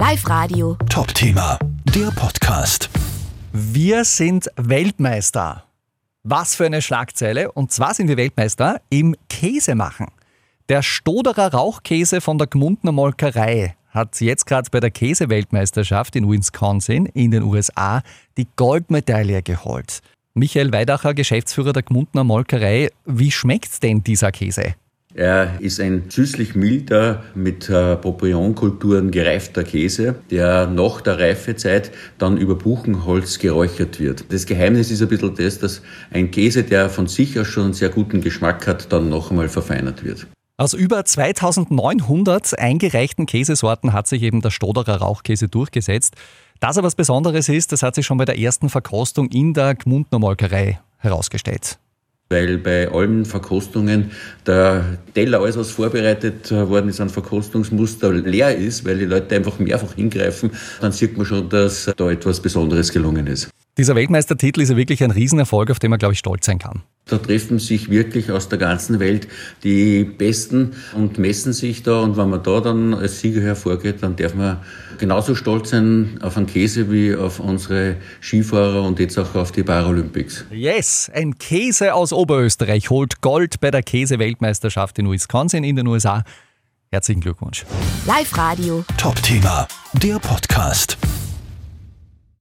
Live Radio. Top-Thema, der Podcast. Wir sind Weltmeister. Was für eine Schlagzeile. Und zwar sind wir Weltmeister im Käsemachen. Der Stoderer Rauchkäse von der Gmundner Molkerei hat jetzt gerade bei der Käseweltmeisterschaft in Wisconsin in den USA die Goldmedaille geholt. Michael Weidacher, Geschäftsführer der Gmundner Molkerei, wie schmeckt denn dieser Käse? Er ist ein süßlich milder, mit äh, Propionkulturen gereifter Käse, der nach der Reifezeit dann über Buchenholz geräuchert wird. Das Geheimnis ist ein bisschen das, dass ein Käse, der von sich aus schon einen sehr guten Geschmack hat, dann noch einmal verfeinert wird. Aus über 2900 eingereichten Käsesorten hat sich eben der Stoderer Rauchkäse durchgesetzt. Dass er was Besonderes ist, das hat sich schon bei der ersten Verkostung in der Gmundner Molkerei herausgestellt weil bei allen Verkostungen der Teller, alles was vorbereitet worden ist, an Verkostungsmuster leer ist, weil die Leute einfach mehrfach hingreifen, dann sieht man schon, dass da etwas Besonderes gelungen ist. Dieser Weltmeistertitel ist ja wirklich ein Riesenerfolg, auf den man, glaube ich, stolz sein kann. Da treffen sich wirklich aus der ganzen Welt die Besten und messen sich da. Und wenn man da dann als Sieger hervorgeht, dann darf man genauso stolz sein auf einen Käse wie auf unsere Skifahrer und jetzt auch auf die Paralympics. Yes, ein Käse aus Oberösterreich holt Gold bei der Käse-Weltmeisterschaft in Wisconsin in den USA. Herzlichen Glückwunsch. Live Radio. Top-Thema, der Podcast.